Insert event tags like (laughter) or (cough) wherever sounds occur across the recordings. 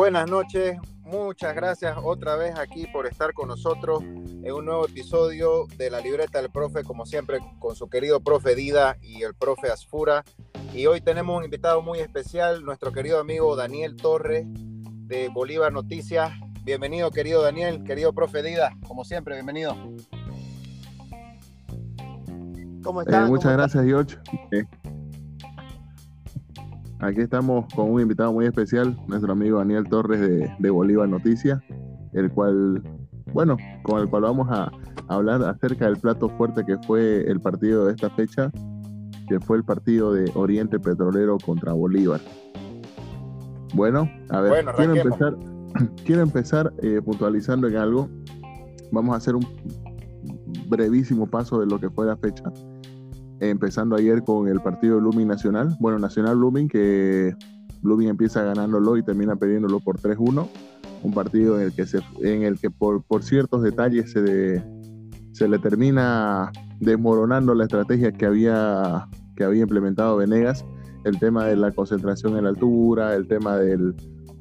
Buenas noches, muchas gracias otra vez aquí por estar con nosotros en un nuevo episodio de la libreta del profe, como siempre con su querido profe Dida y el profe Asfura. Y hoy tenemos un invitado muy especial, nuestro querido amigo Daniel Torres de Bolívar Noticias. Bienvenido, querido Daniel, querido profe Dida, como siempre, bienvenido. Eh, muchas gracias, George. Eh, aquí estamos con un invitado muy especial, nuestro amigo Daniel Torres de, de Bolívar Noticias, el cual, bueno, con el cual vamos a hablar acerca del plato fuerte que fue el partido de esta fecha, que fue el partido de Oriente Petrolero contra Bolívar. Bueno, a ver, quiero empezar, (clears throat) quiero empezar eh, puntualizando en algo. Vamos a hacer un brevísimo paso de lo que fue la fecha. Empezando ayer con el partido de Lumin Nacional. Bueno, Nacional Lumin, que Lumin empieza ganándolo y termina perdiéndolo por 3-1. Un partido en el que, se, en el que por, por ciertos detalles se, se le termina desmoronando la estrategia que había, que había implementado Venegas el tema de la concentración en la altura, el tema del,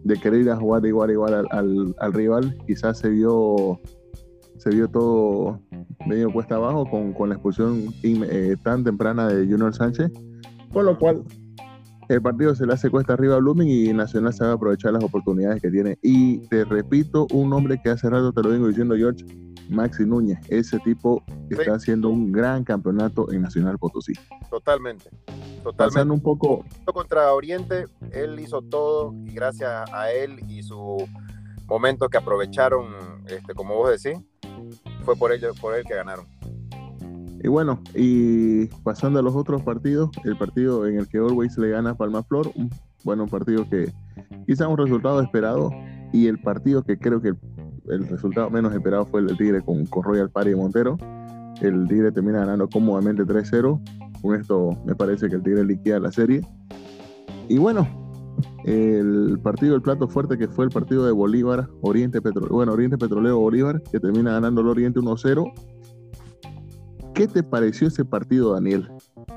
de querer ir a jugar igual igual al, al, rival, quizás se vio se vio todo medio puesta abajo con, con la expulsión eh, tan temprana de Junior Sánchez, con lo cual el partido se le hace cuesta arriba a Blooming y Nacional sabe aprovechar las oportunidades que tiene. Y te repito, un nombre que hace rato te lo vengo diciendo, George, Maxi Núñez. Ese tipo está haciendo un gran campeonato en Nacional Potosí. Totalmente. Totalmente. Pasando un poco. Contra Oriente, él hizo todo y gracias a él y su momento que aprovecharon, este, como vos decís, fue por ello, por él que ganaron. Y bueno, y pasando a los otros partidos, el partido en el que Always le gana a Palma Flor, bueno, un partido que quizá un resultado esperado, y el partido que creo que el resultado menos esperado fue el del Tigre con, con Royal Party y Montero. El Tigre termina ganando cómodamente 3-0. Con esto me parece que el Tigre liquida la serie. Y bueno, el partido del plato fuerte que fue el partido de Bolívar, Oriente Petrolero, bueno, Oriente Petrolero Bolívar, que termina ganando el Oriente 1-0. ¿Qué te pareció ese partido, Daniel?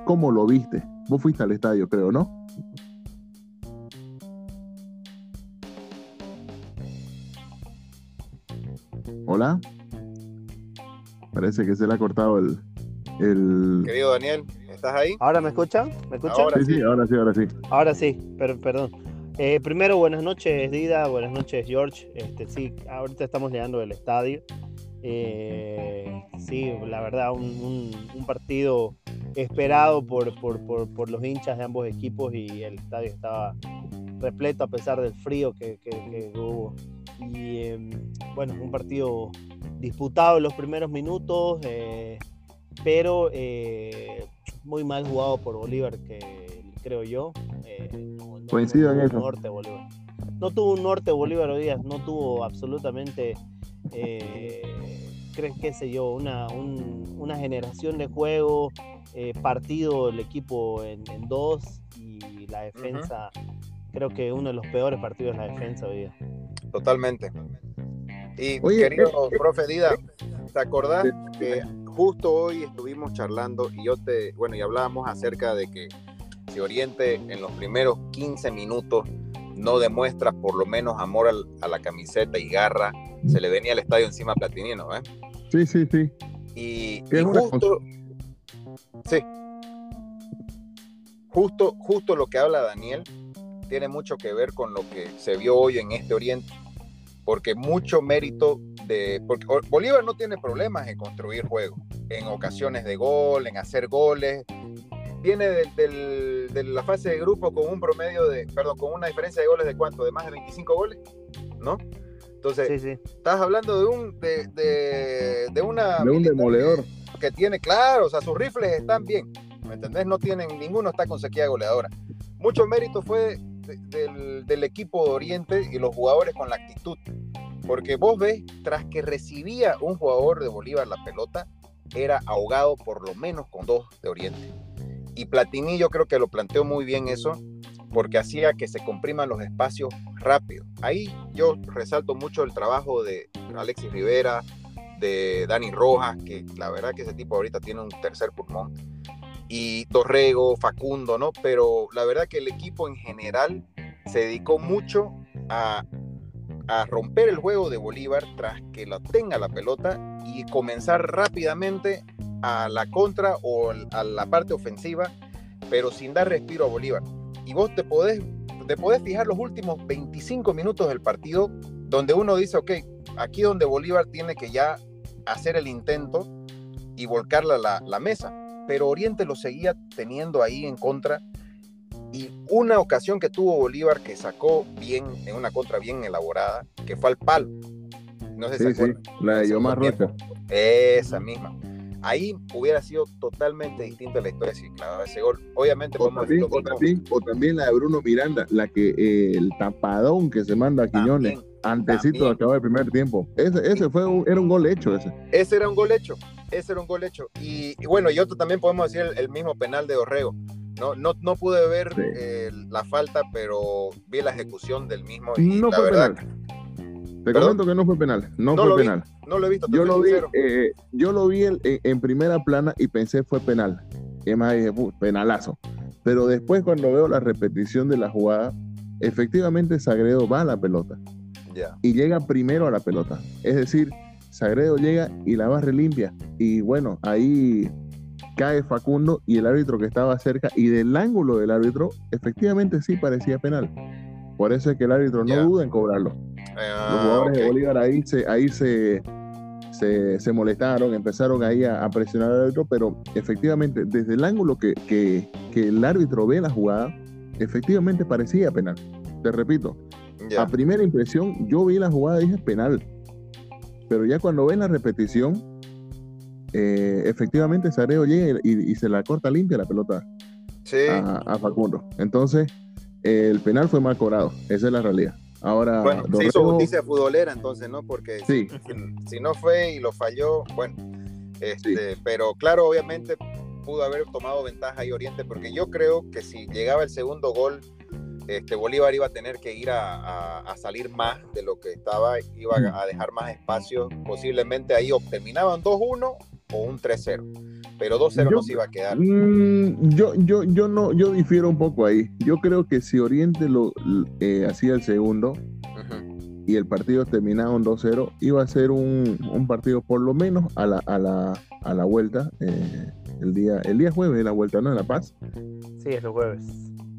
¿Cómo lo viste? Vos fuiste al estadio, creo, ¿no? Hola. Parece que se le ha cortado el, el... Querido Daniel, ¿estás ahí? ¿Ahora me escuchan? ¿Me escuchan? Ahora sí, sí, ahora sí, ahora sí. Ahora sí, pero, perdón. Eh, primero, buenas noches, Dida, buenas noches, George. Este, sí, ahorita estamos llegando del estadio. Eh, sí, la verdad, un, un, partido esperado por, por, por, por, los hinchas de ambos equipos y el estadio estaba repleto a pesar del frío que, que, que hubo. Y eh, bueno, un partido disputado en los primeros minutos, eh, pero eh, muy mal jugado por Bolívar, que creo yo. No, no, Coincido no en eso. Norte Bolívar. No tuvo un norte Bolívar hoy día, no tuvo absolutamente, creo, qué sé yo, una, un, una generación de juego, partido el equipo en, en, dos y la defensa, uh -huh. creo que uno de los peores partidos de la defensa hoy día. Totalmente. Y Oye, querido eh, profe Dida, ¿te acordás que justo hoy estuvimos charlando y yo te, bueno, y hablábamos acerca de que si Oriente en los primeros 15 minutos no demuestra por lo menos amor al, a la camiseta y garra, se le venía al estadio encima a Platinino, ¿eh? Sí, sí, sí. Y, y justo, sí, justo, justo lo que habla Daniel tiene mucho que ver con lo que se vio hoy en este Oriente porque mucho mérito de. Porque Bolívar no tiene problemas en construir juego, en ocasiones de gol, en hacer goles. Viene de, de, de, la fase de grupo con un promedio de. Perdón, con una diferencia de goles de cuánto? De más de 25 goles, ¿no? Entonces, sí, sí. estás hablando de un. De, de, de una. De un demoledor. Que tiene, claro, o sea, sus rifles están bien. ¿Me entendés? No tienen. Ninguno está con sequía goleadora. Mucho mérito fue del, del, equipo de Oriente y los jugadores con la actitud. Porque vos ves, tras que recibía un jugador de Bolívar la pelota, era ahogado por lo menos con dos de Oriente. Y Platini yo creo que lo planteó muy bien eso, porque hacía que se compriman los espacios rápido. Ahí yo resalto mucho el trabajo de Alexis Rivera, de Dani Rojas, que la verdad que ese tipo ahorita tiene un tercer pulmón y Torrego, Facundo, ¿no? Pero la verdad que el equipo en general se dedicó mucho a, romper el juego de Bolívar tras que lo tenga la pelota y comenzar rápidamente a la contra o a la parte ofensiva, pero sin dar respiro a Bolívar. Y vos te podés, te podés fijar los últimos 25 minutos del partido donde uno dice, ok, aquí donde Bolívar tiene que ya hacer el intento y volcarla a la, la mesa. Pero Oriente lo seguía teniendo ahí en contra. Y una ocasión que tuvo Bolívar que sacó bien, en una contra bien elaborada, que fue al palo. No sé si sí, la de Yomar Rocha. Esa misma ahí hubiera sido totalmente distinta la historia si clavaba ese gol. Obviamente, o también, o, también, la de Bruno Miranda, la que eh, el tapadón que se manda a Quiñones antesito de acabar el primer tiempo. Ese, ese fue era un gol hecho. Ese. ese era un gol hecho. Ese era un gol hecho. Y, bueno, y otro también podemos decir el, mismo penal de Orrego. No, no, no pude ver eh, la falta, pero vi la ejecución del mismo. Y no la fue verdad, te comento que no fue penal, no, fue penal. no lo he visto. Yo lo vi, eh, yo lo vi en, primera plana y pensé fue penal. Y más dije, penalazo. Pero después cuando veo la repetición de la jugada, efectivamente Sagredo va a la pelota. Y llega primero a la pelota. Es decir, Sagredo llega y la barre limpia. Y bueno, ahí cae Facundo y el árbitro que estaba cerca y del ángulo del árbitro, efectivamente sí parecía penal. Por eso es que el árbitro no duda en cobrarlo. Ah, Los jugadores de Bolívar ahí se, ahí se, se, molestaron, empezaron ahí a, presionar al árbitro, pero efectivamente, desde el ángulo que, que, el árbitro ve la jugada, efectivamente parecía penal. Te repito, a primera impresión, yo vi la jugada y dije penal. Pero ya cuando ven la repetición, eh, efectivamente Sareo llega y, se la corta limpia la pelota a, a Facundo. Entonces, el penal fue mal cobrado, esa es la realidad. Ahora, bueno, se hizo justicia futbolera entonces, ¿no? Porque si, si, no fue y lo falló, bueno, este, pero claro, obviamente pudo haber tomado ventaja ahí Oriente, porque yo creo que si llegaba el segundo gol, este, Bolívar iba a tener que ir a, a, salir más de lo que estaba, iba a dejar más espacio, posiblemente ahí terminaban 2-1 o un 3-0 pero 2-0 no se iba a quedar. Mm, yo, yo, yo no, yo difiero un poco ahí. Yo creo que si Oriente lo eh, hacía el segundo y el partido terminaba un 2-0, iba a ser un, un, partido por lo menos a la, a la, a la vuelta. Eh, el día, el día jueves la vuelta, ¿no? En La Paz. Sí, es el jueves.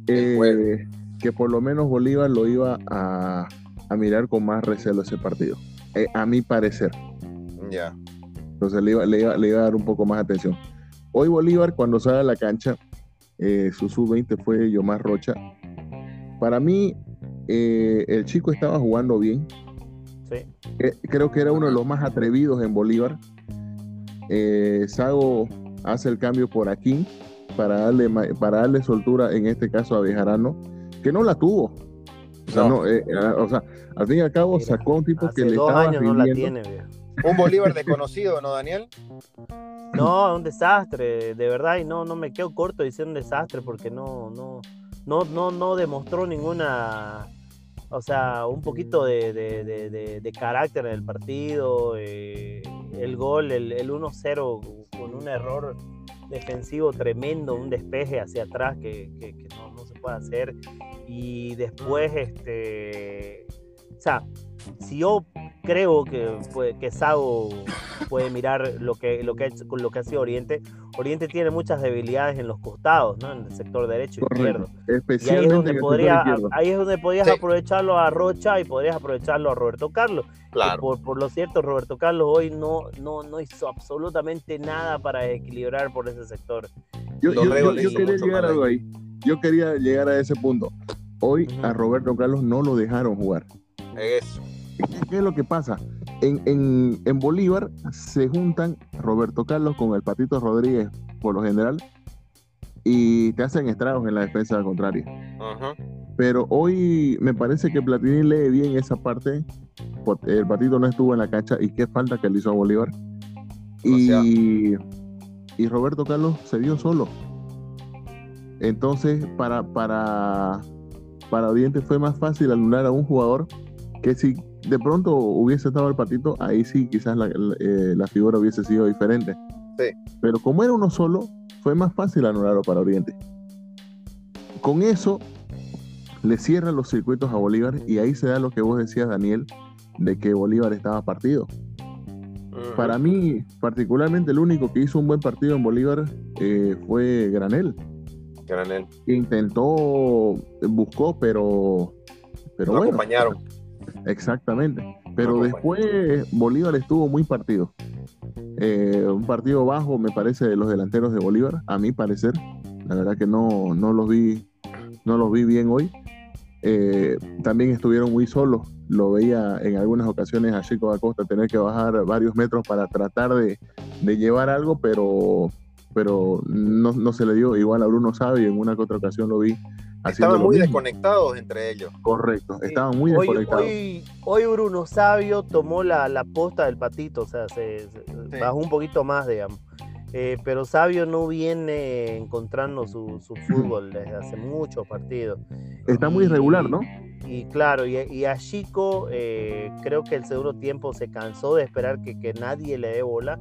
Eh, que por lo menos Bolívar lo iba a, a mirar con más recelo ese partido. a mi parecer. Ya. Entonces le iba, le, iba, le iba, a dar un poco más atención. Hoy Bolívar, cuando sale a la cancha, eh, su sub-20 fue Yomar Rocha. Para mí, eh, el chico estaba jugando bien. Sí. Eh, creo que era uno de los más atrevidos en Bolívar. Sago hace el cambio por aquí para darle, para darle soltura, en este caso a Bejarano, que no la tuvo. O sea, no. o sea al fin y al cabo sacó un tipo que le estaba años no la tiene, un Bolívar desconocido, ¿no, Daniel? No, un desastre, de verdad, y no, no me quedo corto diciendo un desastre porque no, no, no, no, no demostró ninguna, o sea, un poquito de, carácter en el partido, eh, el gol, el, 1-0 con un error defensivo tremendo, un despeje hacia atrás que, no, no, se puede hacer, y después, este, o sea, si yo creo que, que Sago puede mirar lo que, lo, que, lo que ha sido Oriente. Oriente tiene muchas debilidades en los costados, ¿no? en el sector derecho y izquierdo. y ahí es donde, podría, ahí es donde podrías aprovecharlo a Rocha y podrías aprovecharlo a Roberto Carlos. Claro. Por, por, lo cierto, Roberto Carlos hoy no, no, no hizo absolutamente nada para equilibrar por ese sector. Yo, quería llegar a ahí. Yo quería llegar a ese punto. Hoy a Roberto Carlos no lo dejaron jugar. Eso. ¿Qué es lo que pasa? En, Bolívar se juntan Roberto Carlos con el Patito Rodríguez, por lo general, y te hacen estragos en la defensa contraria. Pero hoy me parece que Platini lee bien esa parte. El Patito no estuvo en la cancha y qué falta que le hizo a Bolívar. Y, y Roberto Carlos se vio solo. Entonces, para, para, para Oriente fue más fácil anular a un jugador que si de pronto hubiese estado el patito, ahí sí quizás la, eh, figura hubiese sido diferente. Sí. Pero como era uno solo, fue más fácil anularlo para Oriente. Con eso le cierran los circuitos a Bolívar y ahí se da lo que vos decías, Daniel, de que Bolívar estaba partido. Para mí, particularmente, el único que hizo un buen partido en Bolívar eh, fue Granel. Intentó, buscó, pero, pero bueno. acompañaron. Exactamente. Pero después Bolívar estuvo muy partido. Eh, un partido bajo, me parece, de los delanteros de Bolívar, a mi parecer. La verdad que no, no los vi, no los vi bien hoy. Eh, también estuvieron muy solos. Lo veía en algunas ocasiones a Chico Acosta tener que bajar varios metros para tratar de, de llevar algo, pero, pero no, no se le dio. Igual a Bruno Savi, en una que otra ocasión lo vi. Estaban muy mismo. desconectados entre ellos. Correcto, Sí. estaban muy hoy, desconectados. Hoy, hoy Bruno Sabio tomó la, la posta del patito, o sea, se, se- bajó un poquito más, digamos. Eh, pero Sabio no viene encontrando su, su fútbol desde hace muchos partidos. Está muy Y- irregular, ¿no? Y claro, y, y a Chico eh, creo que el segundo tiempo se cansó de esperar que, que nadie le dé bola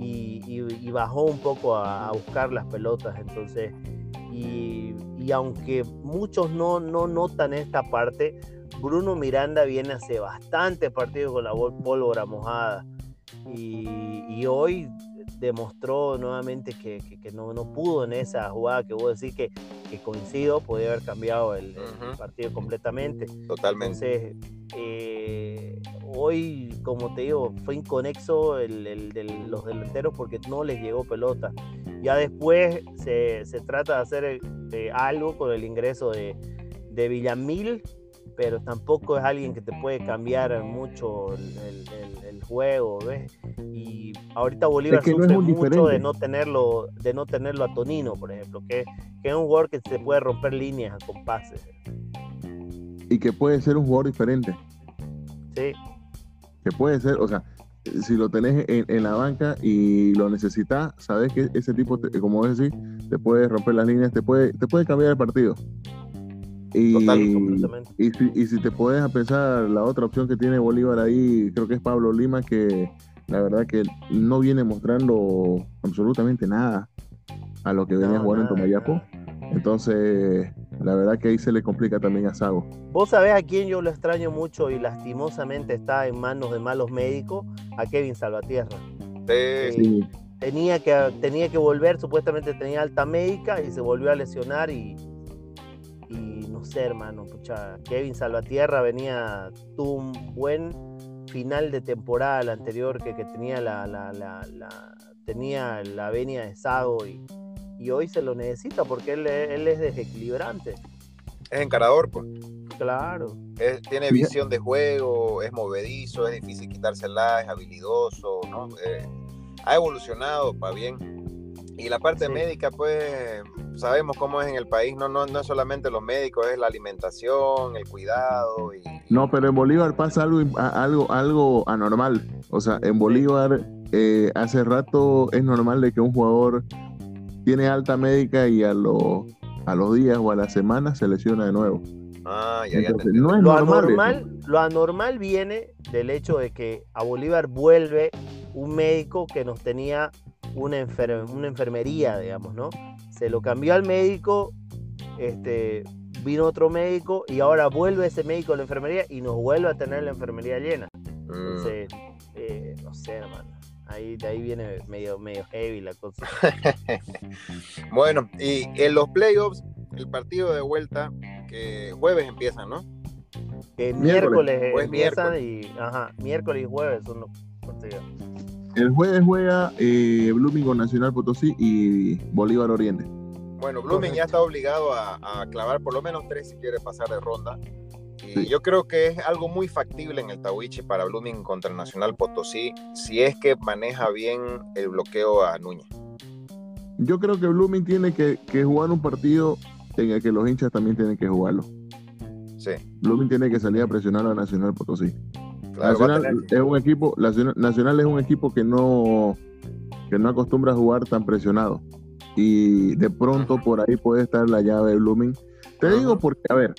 y, y- y bajó un poco a, a buscar las pelotas. Entonces, y, y aunque muchos no, no notan esta parte, Bruno Miranda viene hace bastante partidos con la pólvora mojada y, hoy demostró nuevamente que, que- que no, no pudo en esa jugada que vos decís que, que coincido, podía haber cambiado el, partido completamente. Totalmente. Entonces, eh, hoy, como te digo, fue inconexo el, el del- los delanteros porque no les llegó pelota. Ya después se, se trata de hacer eh, algo con el ingreso de, de Villamil, pero tampoco es alguien que te puede cambiar mucho el, el- el- el juego, ¿ves? Y ahorita Bolívar Es que sufre mucho de no tenerlo, de no tenerlo a Tonino, por ejemplo, que, que es un jugador que se puede romper líneas con pases. Y que puede ser un jugador diferente. Sí, Que puede ser, o sea, si lo tenés en, en la banca y lo necesitas, sabes que ese tipo, te- como vos decís, te puede romper las líneas, te puede, te puede cambiar el partido. Y, Total, completamente. y, si, y si te puedes a pensar, la otra opción que tiene Bolívar ahí, creo que es Pablo Lima, que la verdad que no viene mostrando absolutamente nada a lo que venía No, jugando nada, en Tomayapo. Entonces, la verdad que ahí se le complica también a Sago. Vos sabés a quién yo lo extraño mucho y lastimosamente está en manos de malos médicos, a Kevin Salvatierra. Sí, Sí, Tenía que, tenía que volver, supuestamente tenía alta médica y se volvió a lesionar y, y no sé, hermano, pucha, Kevin Salvatierra venía, tuvo un buen final de temporada la anterior que, que tenía la, la, la, la- tenía la venia de Sago y, y hoy se lo necesita porque él, él es desequilibrante. es encarador, pues. Claro. Es- tiene visión de juego, es movedizo, es difícil quitársela, es habilidoso, ¿no? Eh, ha evolucionado para bien. Y la parte Sí. médica, pues, sabemos cómo es en el país, no, no, no es solamente los médicos, es la alimentación, el cuidado. Y, No, pero en Bolívar pasa algo, algo anormal. O sea, en Bolívar eh, hace rato es normal de que un jugador tiene alta médica y a, lo- a los días o a la semana se lesiona de nuevo. Ah, ya, Entonces, no es Lo normal. eso. anormal, lo anormal viene del hecho de que a Bolívar vuelve un médico que nos tenía una, enfer- una enfermería, digamos, ¿no? Se lo cambió al médico, este, vino otro médico y ahora vuelve ese médico a la enfermería y nos vuelve a tener la enfermería llena. Mm. Entonces, eh, no sé, hermano. Ahí, de ahí viene medio, medio heavy la cosa. (laughs) Bueno, y en los playoffs, el partido de vuelta, que jueves empiezan, ¿no? Que Miércoles. miércoles, empiezan y, ajá, miércoles y jueves son los partidos. El jueves juega eh, Blooming con Nacional Potosí y Bolívar Oriente. Bueno, Blooming ya está obligado a, a clavar por lo menos tres si quiere pasar de ronda. Y Sí. yo creo que es algo muy factible en el Tawichi para Blooming contra el Nacional Potosí, si es que maneja bien el bloqueo a Núñez. Yo creo que Blooming tiene que, que jugar un partido en el que los hinchas también tienen que jugarlo. Sí, Blooming tiene que salir a presionar a Nacional Potosí. claro, Nacional tener es un equipo, Nacional, es un equipo que no, que no acostumbra a jugar tan presionado. Y de pronto por ahí puede estar la llave de Blooming. Te digo porque, a ver,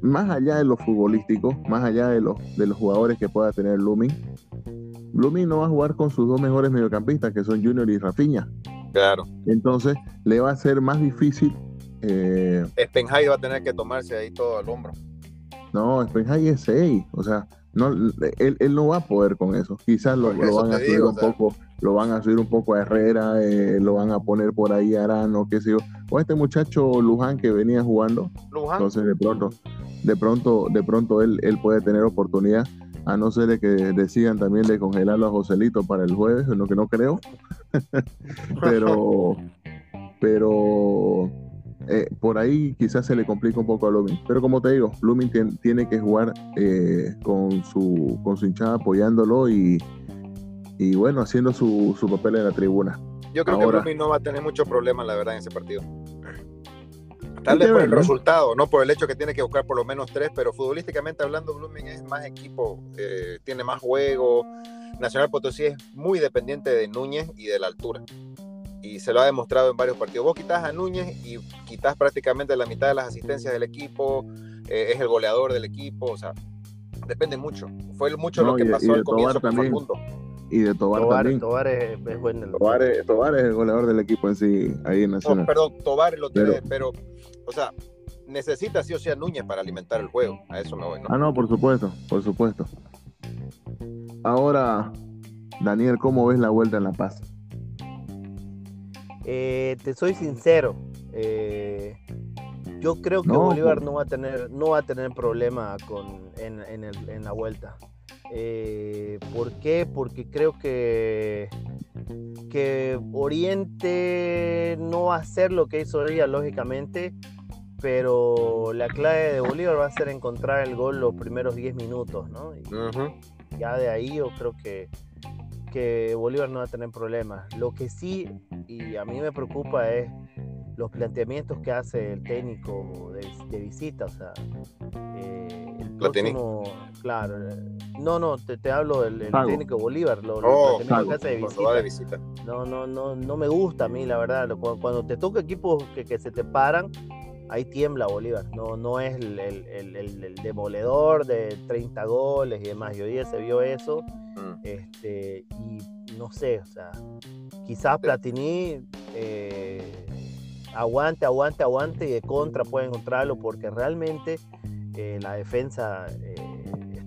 más allá de los futbolísticos, más allá de los, de los jugadores que pueda tener Blooming, Blooming no va a jugar con sus dos mejores mediocampistas, que son Junior y Rafinha. Claro. Entonces, le va a ser más difícil. Eh, Spenhai va a tener que tomarse ahí todo al hombro. No, Spenhai es 6. O sea, no, él, él, no va a poder con eso. Quizás lo, lo van a subir un poco, lo van a subir un poco a Herrera, eh, lo van a poner por ahí a Arano, qué sé yo. O este muchacho Luján que venía jugando. Luján. Entonces de pronto, de pronto, de pronto él, él puede tener oportunidad, a no ser de que decidan también de congelarlo a Joselito para el jueves, lo que no creo. (laughs) pero, pero eh, por ahí quizás se le complica un poco a Blooming. Pero como te digo, Blooming tiene que jugar eh, con, su, con su hinchada apoyándolo y, y bueno, haciendo su, su, papel en la tribuna. Yo creo que Blooming no va a tener mucho problema, la verdad, en ese partido. Tal vez por el resultado, no por el hecho que tiene que buscar por lo menos tres, pero futbolísticamente hablando, Blooming es más equipo, eh, tiene más juego. Nacional Potosí es muy dependiente de Núñez y de la altura y se lo ha demostrado en varios partidos. Vos quitas a Núñez y quitas prácticamente la mitad de las asistencias del equipo, eh, es el goleador del equipo, o sea, depende mucho. Fue mucho lo que pasó al comienzo con Facundo. Y de Tobar, también. Tobar es, es bueno. Tobar es, Tobar es, el goleador del equipo en sí, ahí en Nacional. No, perdón, Tobar lo tiene, pero, o sea, necesita sí o sí a Núñez para alimentar el juego. A eso me voy, ¿no? Ah, no, por supuesto, por supuesto. Ahora, Daniel, ¿cómo ves la vuelta en La Paz? Eh, te soy sincero, eh, yo creo que Bolívar no va a tener, no va a tener problema con, en, en, el, en la vuelta. Eh, ¿Por qué? Porque creo que, que Oriente no va a hacer lo que hizo ella, lógicamente, pero la clave de Bolívar va a ser encontrar el gol los primeros 10 minutos, ¿no? Y Ya de ahí yo creo que, que Bolívar no va a tener problemas. Lo que sí, y a mí me preocupa, es los planteamientos que hace el técnico de, visita. O sea, eh, el próximo, claro, no, no, te, te hablo del, técnico Bolívar, lo, oh, que hace de visita. No, no, no, no me gusta a mí, la verdad. Cuando, te toca equipos que, que se te paran, ahí tiembla Bolívar, no, no es el, el, el, demoledor de 30 goles y demás. Y hoy día se vio eso, mm. este, y no sé, o sea, quizás Platini eh, aguante, aguante, aguante y de contra puede encontrarlo porque realmente eh, la defensa eh,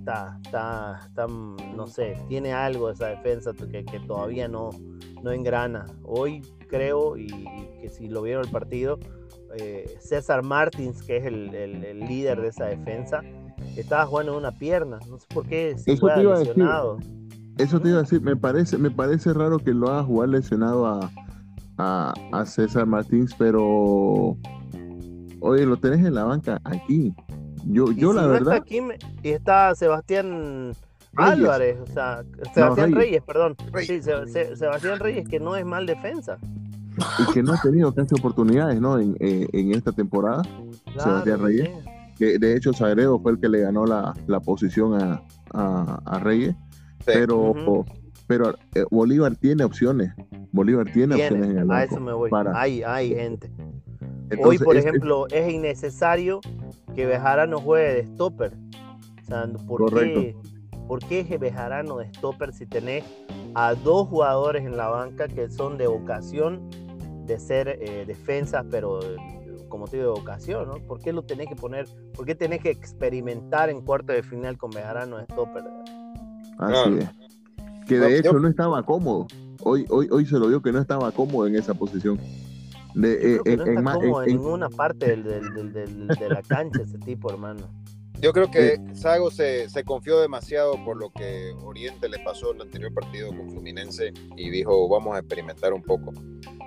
está, está, está, no sé, tiene algo esa defensa que, que todavía no, no engrana. Hoy creo, y, que si lo vieron el partido, eh, César Martins, que es el, el, líder de esa defensa, estaba jugando en una pierna. No sé por qué si Eso lesionado. Eso te iba a decir, me parece, me parece raro que lo haga jugar lesionado a, a, a César Martins, pero oye, lo tenés en la banca aquí. Yo, yo la verdad. Está y está Sebastián Álvarez, o sea, Sebastián Reyes. perdón. Sí, Sebastián Reyes, que no es mal defensa y que no ha tenido casi oportunidades ¿no? en, eh, en esta temporada, Sebastián Reyes. Que de hecho Sagredo fue el que le ganó la, la posición a, a, a Reyes. Pero, pero eh, Bolívar tiene opciones. Bolívar tiene, opciones en el banco. A eso me voy. Hay, hay gente. Hoy, por ejemplo, es, innecesario que Bejarano juegue de stopper. O sea, ¿por Correcto. Qué, ¿Por qué Bejarano de stopper si tenés a dos jugadores en la banca que son de vocación de ser eh, defensas, pero como te digo, de ocasión, ¿no? ¿Por qué lo tenés que poner, por qué tenés que experimentar en cuarto de final con Bejarano stopper? Así es. Que de hecho no estaba cómodo. Hoy, hoy, hoy se lo vio que no estaba cómodo en esa posición. De, eh, no está cómodo en, ninguna parte del, del, del, de la cancha ese tipo, hermano. Yo creo que Sago se, se, confió demasiado por lo que Oriente le pasó en el anterior partido con Fluminense y dijo, vamos a experimentar un poco.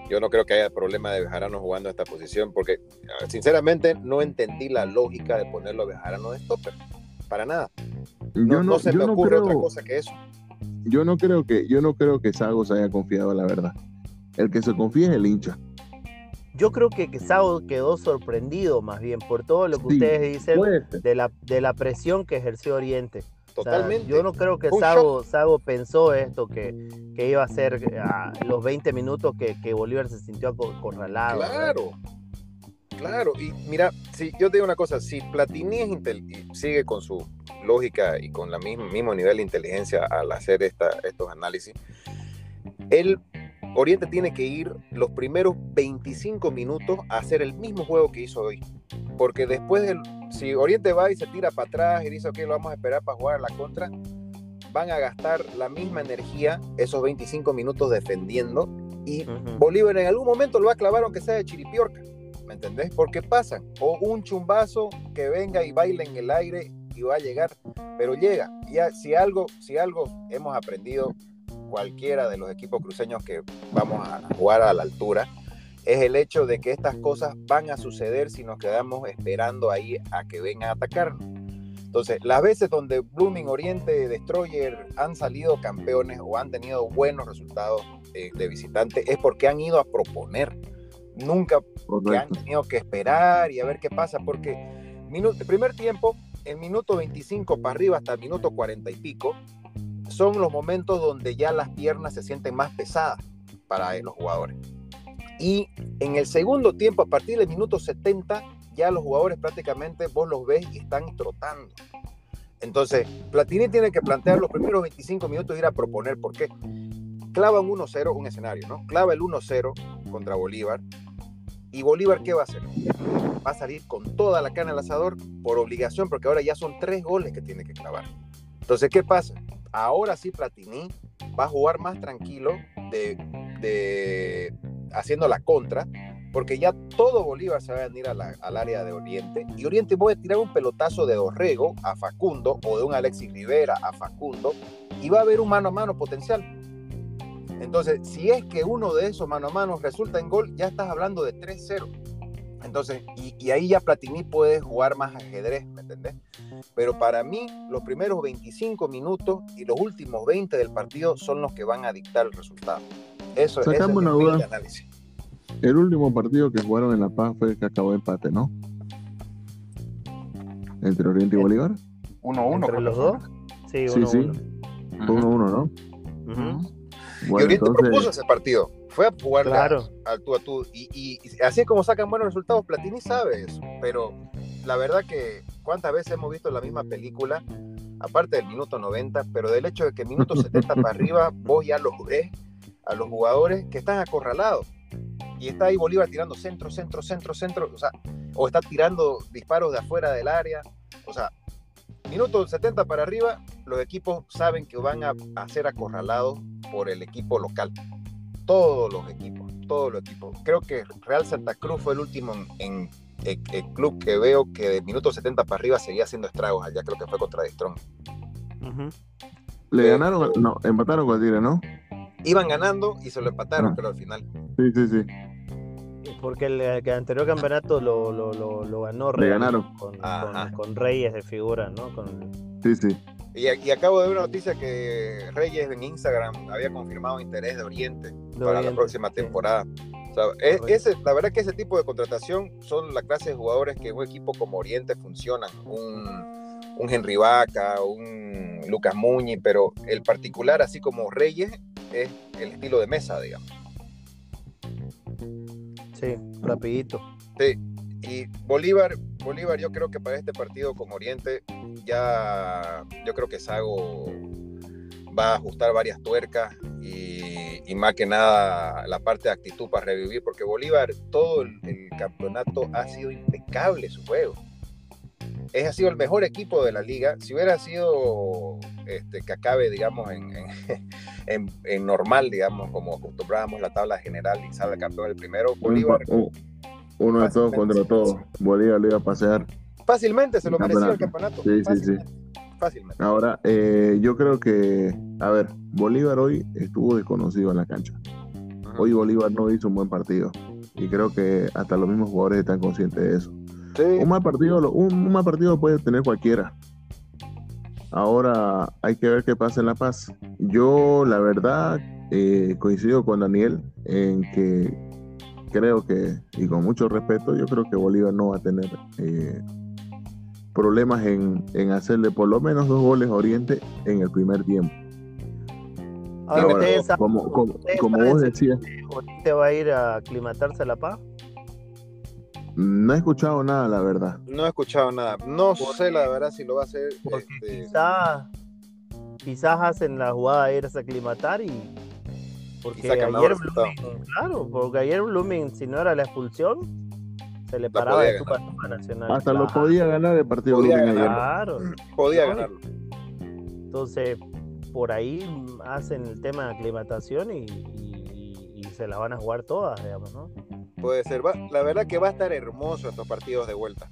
Yo no creo que haya problema de Bejarano jugando esta posición, porque sinceramente no entendí la lógica de ponerlo a Bejarano de stopper. Para nada. No, no, se me ocurre otra cosa que eso. Yo no creo que, yo no creo que Sago se haya confiado, la verdad. El que se confía es el hincha. Yo creo que, Sago quedó sorprendido más bien por todo lo que ustedes dicen de la, de la presión que ejerció Oriente. Totalmente. yo no creo que Sago, Sago, pensó esto, que, que, iba a ser a los 20 minutos que, que Bolívar se sintió acorralado. Claro, claro. Y mira, si yo te digo una cosa, si Platini sigue con su lógica y con el mismo, mismo nivel de inteligencia al hacer esta, estos análisis, él Oriente tiene que ir los primeros 25 minutos a hacer el mismo juego que hizo hoy. Porque después, del, si Oriente va y se tira para atrás y dice, ok, lo vamos a esperar para jugar a la contra, van a gastar la misma energía esos 25 minutos defendiendo y Bolívar en algún momento lo va a clavar aunque sea de chiripiorca, ¿me entendés? Porque pasan, o un chumbazo que venga y baile en el aire y va a llegar, pero llega. Y si algo, si algo hemos aprendido cualquiera de los equipos cruceños que vamos a jugar a la altura, es el hecho de que estas cosas van a suceder si nos quedamos esperando ahí a que vengan a atacarnos. Entonces, las veces donde Blooming, Oriente, Destroyer han salido campeones o han tenido buenos resultados eh, de visitante es porque han ido a proponer. Nunca han tenido que esperar y a ver qué pasa, porque el primer tiempo, el minuto 25 para arriba hasta el minuto 40 y pico, son los momentos donde ya las piernas se sienten más pesadas para los jugadores. Y en el segundo tiempo, a partir del minuto 70, ya los jugadores prácticamente vos los ves y están trotando. Entonces, Platini tiene que plantear los primeros 25 minutos ir a proponer por qué. Clava un 1-0, un escenario, ¿no? Clava el 1-0 contra Bolívar. ¿Y Bolívar qué va a hacer? Va a salir con toda la cana al asador por obligación, porque ahora ya son tres goles que tiene que clavar. Entonces, ¿qué pasa? Ahora sí Platini va a jugar más tranquilo de, haciendo la contra, porque ya todo Bolívar se va a venir al área de Oriente y Oriente puede tirar un pelotazo de Orrego a Facundo o de un Alexis Rivera a Facundo y va a haber un mano a mano potencial. Entonces, si es que uno de esos mano a mano resulta en gol, ya estás hablando de 3-0. Entonces, y, ahí ya Platini puede jugar más ajedrez, ¿me entendés? Pero para mí, los primeros 25 minutos y los últimos 20 del partido son los que van a dictar el resultado. Eso, es el análisis. El último partido que jugaron en La Paz fue el que acabó de empate, ¿no? Entre Oriente y Bolívar. 1-1. ¿Entre los dos? Sí, 1-1. Sí, sí. 1-1, ¿no? Y Oriente propuso ese partido. Fue a jugar claro. al tú a tú. Y, así es como sacan buenos resultados. Platini sabe eso. Pero la verdad que cuántas veces hemos visto la misma película, aparte del minuto 90, pero del hecho de que minuto 70 para arriba, (laughs) vos ya los ves a los jugadores que están acorralados y está ahí Bolívar tirando centro, centro, centro, centro, o sea, o está tirando disparos de afuera del área, o sea, minuto 70 para arriba, los equipos saben que van a, ser acorralados por el equipo local. Todos los equipos, todos los equipos. Creo que Real Santa Cruz fue el último en, el, club que veo que de minuto 70 para arriba seguía haciendo estragos allá, creo que fue contra Distrón. Le ganaron, no, empataron con el Tigre, ¿no? Iban ganando y se lo empataron, pero al final. Sí, sí, sí. Porque el, anterior campeonato lo, lo, lo, ganó Reyes. ganaron. Con, Reyes de figura, ¿no? Con... Sí, sí. Y, y, acabo de ver una noticia que Reyes en Instagram había confirmado interés de Oriente para la próxima temporada. E, ese, la verdad que ese tipo de contratación son la clase de jugadores que un equipo como Oriente funcionan. Un, un Henry Vaca, un Lucas Muñi, pero el particular, así como Reyes, es el estilo de mesa, digamos. Sí, rapidito. Sí, y Bolívar, Bolívar yo creo que para este partido con Oriente ya, yo creo que Sago va a ajustar varias tuercas y, y, más que nada la parte de actitud para revivir, porque Bolívar todo el, campeonato ha sido impecable su juego. Es, ha sido el mejor equipo de la liga. Si hubiera sido este, que acabe, digamos, en, en, (laughs) normal, digamos, como acostumbrábamos la tabla general y sale campeón el primero, Bolívar. uno de todos contra todos. Bolívar lo iba a pasear. Fácilmente se lo merecía el campeonato. Sí, sí, sí. Fácilmente. Ahora, eh, yo creo que, a ver, Bolívar hoy estuvo desconocido en la cancha. Hoy Bolívar no hizo un buen partido. Y creo que hasta los mismos jugadores están conscientes de eso. Un mal partido, un mal partido puede tener cualquiera. Ahora hay que ver qué pasa en La Paz. Yo, la verdad, eh, coincido con Daniel en que creo que, y con mucho respeto, yo creo que Bolívar no va a tener eh, problemas en, hacerle por lo menos dos goles a Oriente en el primer tiempo. Ahora, como, vos decías. ¿Oriente va a ir a aclimatarse a La Paz? No he escuchado nada, la verdad. No he escuchado nada. No sé, la verdad, si lo va a hacer. Este... Quizás, quizás hacen la jugada de irse a aclimatar y, Porque ayer Blooming, claro, porque ayer Blooming, si no era la expulsión, se le paraba de Tupa Nacional. Hasta lo podía ganar el partido podía Blooming ayer. Claro. (clears throat) Podía ganarlo. Entonces, por ahí hacen el tema de aclimatación y, se la van a jugar todas, digamos, ¿no? Puede ser. la verdad que va a estar hermoso estos partidos de vuelta.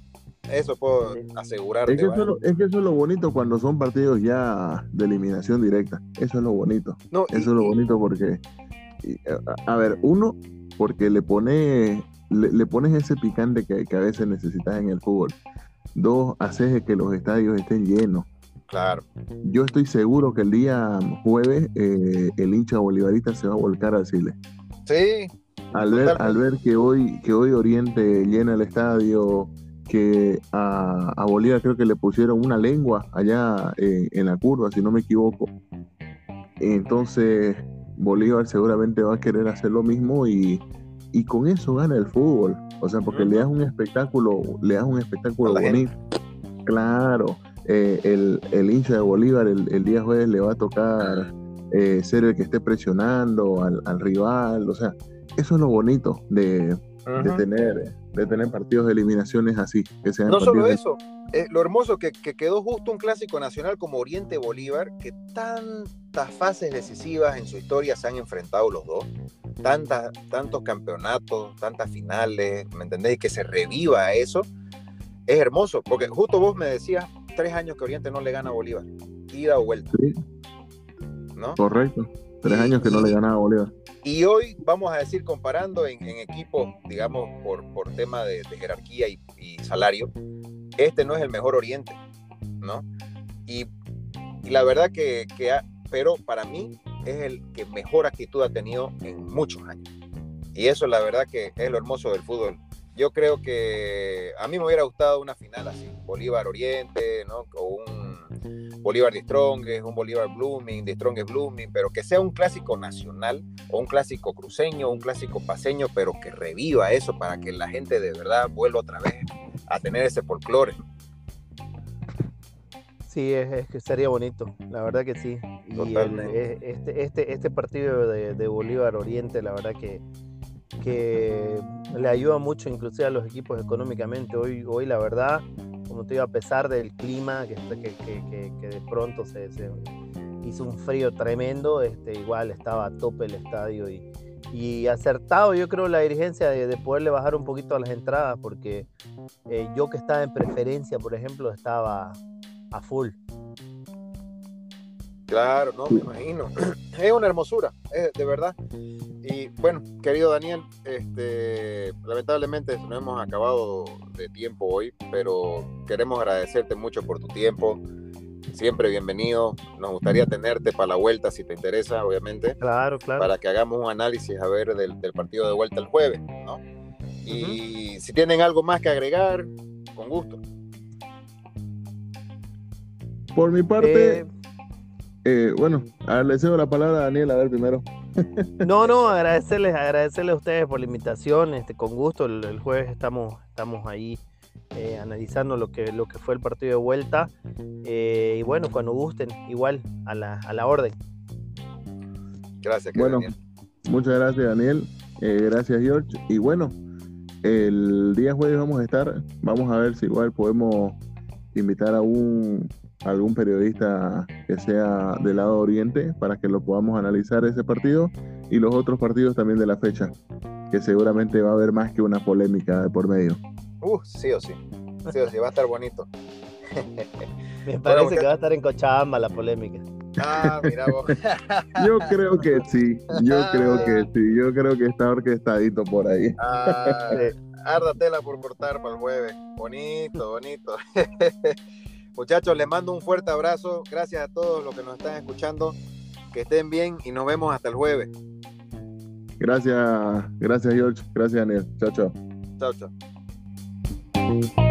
Eso puedo asegurar. Es que, eso, es lo bonito cuando son partidos ya de eliminación directa. Eso es lo bonito. eso es lo bonito porque, a, ver, uno, porque le pone le, pones ese picante que, a veces necesitas en el fútbol. Dos, haces que los estadios estén llenos. Claro. Yo estoy seguro que el día jueves eh, el hincha bolivarista se va a volcar al Chile. Sí. Al ver, al ver que hoy, que hoy Oriente llena el estadio, que a, Bolívar creo que le pusieron una lengua allá eh, en la curva, si no me equivoco. Entonces Bolívar seguramente va a querer hacer lo mismo y, con eso gana el fútbol. O sea, porque le das un espectáculo, le das un espectáculo bonito. Claro, eh, el, hincha de Bolívar el, día jueves le va a tocar eh, ser el que esté presionando al, al rival. O sea, eso es lo bonito de, de tener de tener partidos de eliminaciones así. Que sean no solo eso, eh, lo hermoso que, que, quedó justo un clásico nacional como Oriente Bolívar, que tantas fases decisivas en su historia se han enfrentado los dos, tantas, tantos campeonatos, tantas finales, ¿me entendéis? Que se reviva eso, es hermoso, porque justo vos me decías, tres años que Oriente no le gana a Bolívar, ida o vuelta. Sí. ¿No? Correcto, tres años que no le gana a Bolívar. Y hoy vamos a decir, comparando en, equipos, digamos, por, por tema de, jerarquía y, salario, este no es el mejor Oriente, ¿no? Y, la verdad que, que pero para mí es el que mejor actitud ha tenido en muchos años. Y eso la verdad que es lo hermoso del fútbol. Yo creo que a mí me hubiera gustado una final así, Bolívar Oriente, ¿no? O un Bolívar de es un Bolívar Blooming, de es Blooming, pero que sea un clásico nacional o un clásico cruceño, un clásico paseño, pero que reviva eso para que la gente de verdad vuelva otra vez a tener ese folclore. Sí, es, que sería bonito, la verdad que sí. Y este, este, este partido de, Bolívar Oriente, la verdad que, que le ayuda mucho inclusive a los equipos económicamente. Hoy, hoy la verdad, como te digo, a pesar del clima, que, que, que, de pronto se, hizo un frío tremendo, este, igual estaba a tope el estadio y, y acertado yo creo la dirigencia de, poderle bajar un poquito a las entradas, porque eh, yo que estaba en preferencia, por ejemplo, estaba a full. Claro, no, me imagino. (clears throat) Es una hermosura, de verdad. Y bueno, querido Daniel, este, lamentablemente no hemos acabado de tiempo hoy, pero queremos agradecerte mucho por tu tiempo. Siempre bienvenido. Nos gustaría tenerte para la vuelta si te interesa, obviamente. Claro, claro. Para que hagamos un análisis a ver del, partido de vuelta el jueves, ¿no? Y si tienen algo más que agregar, con gusto. Por mi parte, eh, eh, bueno, le cedo la palabra a Daniel, a ver primero. No, no, agradecerles, agradecerles a ustedes por la invitación, este, con gusto, el, jueves estamos, estamos ahí eh, analizando lo que, lo que fue el partido de vuelta, eh, y bueno, cuando gusten, igual, a la, a la orden. Gracias, bueno, muchas gracias Daniel, gracias George, y bueno, el día jueves vamos a estar, vamos a ver si igual podemos invitar a un algún periodista que sea del lado oriente para que lo podamos analizar ese partido y los otros partidos también de la fecha, que seguramente va a haber más que una polémica de por medio. Uh, sí o sí, sí o sí, va a estar bonito. (laughs) Me parece que va a estar en Cochabamba la polémica. Ah, mira vos. (laughs) Yo creo que sí, yo creo que sí, yo creo que está orquestadito por ahí. Ah, arda tela por cortar para el jueves. Bonito, bonito. (laughs) Muchachos, les mando un fuerte abrazo. Gracias a todos los que nos están escuchando. Que estén bien y nos vemos hasta el jueves. Gracias, gracias George. Gracias Daniel. Chao, chao. Chao, chao.